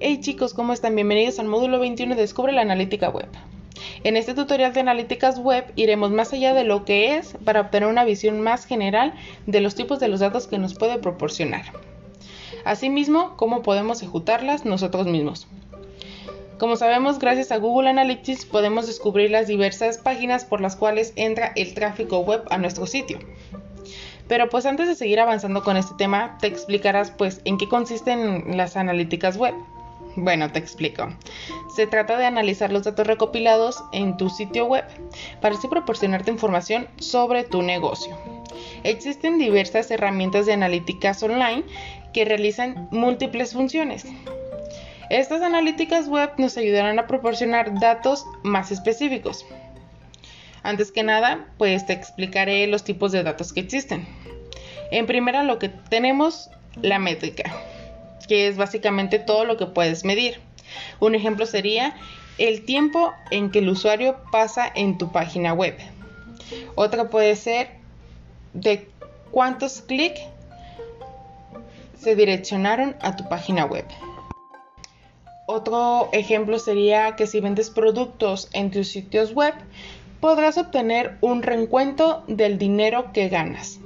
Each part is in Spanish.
Hey chicos, ¿cómo están? Bienvenidos al módulo 21 de Descubre la Analítica Web. En este tutorial de analíticas web iremos más allá de lo que es para obtener una visión más general de los tipos de los datos que nos puede proporcionar. Asimismo, cómo podemos ejecutarlas nosotros mismos. Como sabemos, gracias a Google Analytics podemos descubrir las diversas páginas por las cuales entra el tráfico web a nuestro sitio. Pero pues antes de seguir avanzando con este tema, te explicarás pues en qué consisten las analíticas web. Bueno, te explico. Se trata de analizar los datos recopilados en tu sitio web para así proporcionarte información sobre tu negocio. Existen diversas herramientas de analíticas online que realizan múltiples funciones. Estas analíticas web nos ayudarán a proporcionar datos más específicos. Antes que nada, pues te explicaré los tipos de datos que existen. En primera, lo que tenemos, la métrica, que es básicamente todo lo que puedes medir. Un ejemplo sería el tiempo en que el usuario pasa en tu página web. Otra puede ser de cuántos clics se direccionaron a tu página web. Otro ejemplo sería que si vendes productos en tus sitios web, podrás obtener un reencuentro del dinero que ganas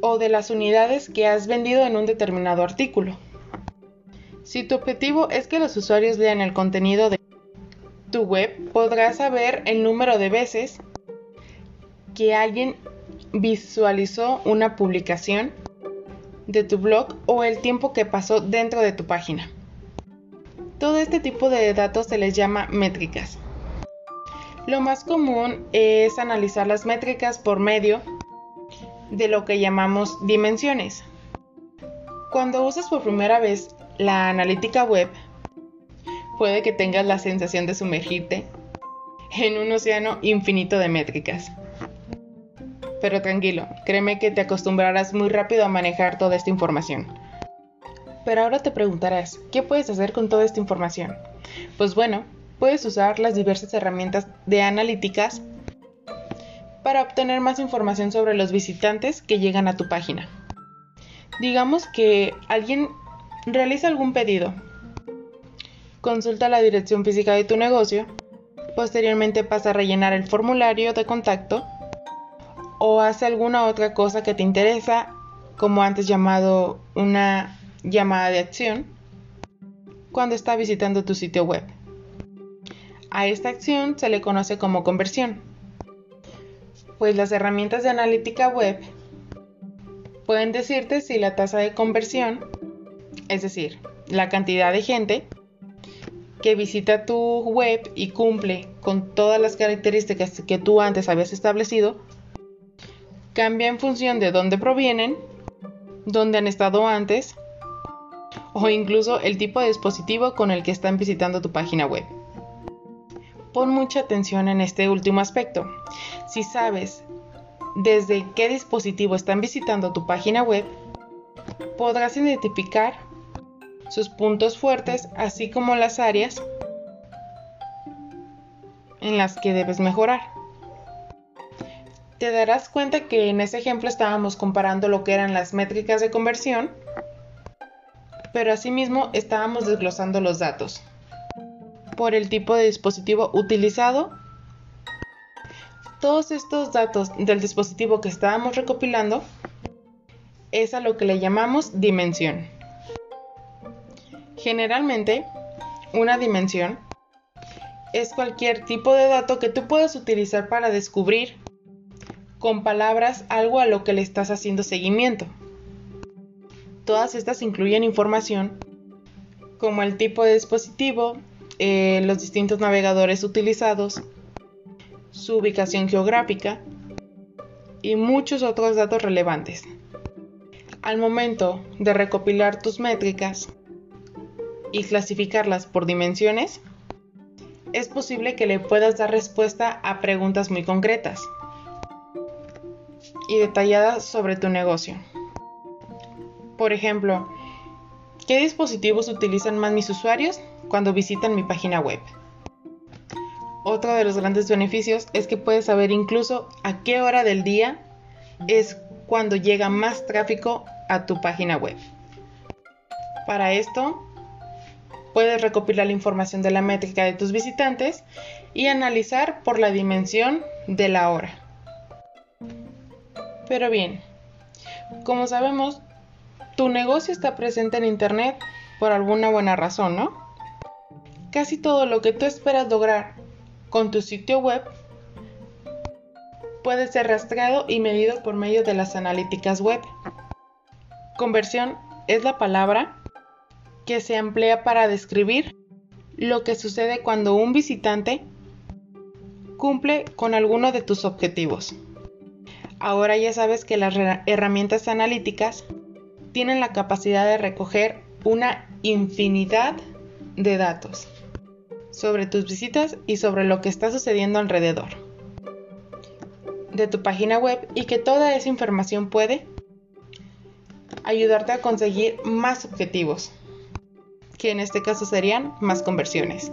o de las unidades que has vendido en un determinado artículo. Si tu objetivo es que los usuarios lean el contenido de tu web, podrás saber el número de veces que alguien visualizó una publicación de tu blog o el tiempo que pasó dentro de tu página. Todo este tipo de datos se les llama métricas. Lo más común es analizar las métricas por medio de lo que llamamos dimensiones. Cuando usas por primera vez la analítica web, puede que tengas la sensación de sumergirte en un océano infinito de métricas. Pero tranquilo, créeme que te acostumbrarás muy rápido a manejar toda esta información. Pero ahora te preguntarás, ¿qué puedes hacer con toda esta información? Pues bueno, puedes usar las diversas herramientas de analíticas para obtener más información sobre los visitantes que llegan a tu página. Digamos que alguien realiza algún pedido, consulta la dirección física de tu negocio, posteriormente pasa a rellenar el formulario de contacto o hace alguna otra cosa que te interesa, como antes llamado una llamada de acción cuando está visitando tu sitio web. A esta acción se le conoce como conversión, pues las herramientas de analítica web pueden decirte si la tasa de conversión, es decir, la cantidad de gente que visita tu web y cumple con todas las características que tú antes habías establecido, cambia en función de dónde provienen, dónde han estado antes o incluso el tipo de dispositivo con el que están visitando tu página web. Pon mucha atención en este último aspecto. Si sabes desde qué dispositivo están visitando tu página web, podrás identificar sus puntos fuertes, así como las áreas en las que debes mejorar. Te darás cuenta que en ese ejemplo estábamos comparando lo que eran las métricas de conversión pero asimismo estábamos desglosando los datos por el tipo de dispositivo utilizado. Todos estos datos del dispositivo que estábamos recopilando es a lo que le llamamos dimensión. Generalmente, una dimensión es cualquier tipo de dato que tú puedas utilizar para descubrir con palabras algo a lo que le estás haciendo seguimiento. Todas estas incluyen información como el tipo de dispositivo, los distintos navegadores utilizados, su ubicación geográfica y muchos otros datos relevantes. Al momento de recopilar tus métricas y clasificarlas por dimensiones, es posible que le puedas dar respuesta a preguntas muy concretas y detalladas sobre tu negocio. Por ejemplo, ¿qué dispositivos utilizan más mis usuarios cuando visitan mi página web? Otro de los grandes beneficios es que puedes saber incluso a qué hora del día es cuando llega más tráfico a tu página web. Para esto, Puedes recopilar la información de la métrica de tus visitantes y analizar por la dimensión de la hora. Pero bien, como sabemos, tu negocio está presente en Internet por alguna buena razón, ¿no? Casi todo lo que tú esperas lograr con tu sitio web puede ser rastreado y medido por medio de las analíticas web. Conversión es la palabra que se emplea para describir lo que sucede cuando un visitante cumple con alguno de tus objetivos. Ahora ya sabes que las herramientas analíticas tienen la capacidad de recoger una infinidad de datos sobre tus visitas y sobre lo que está sucediendo alrededor de tu página web y que toda esa información puede ayudarte a conseguir más objetivos, que en este caso serían más conversiones.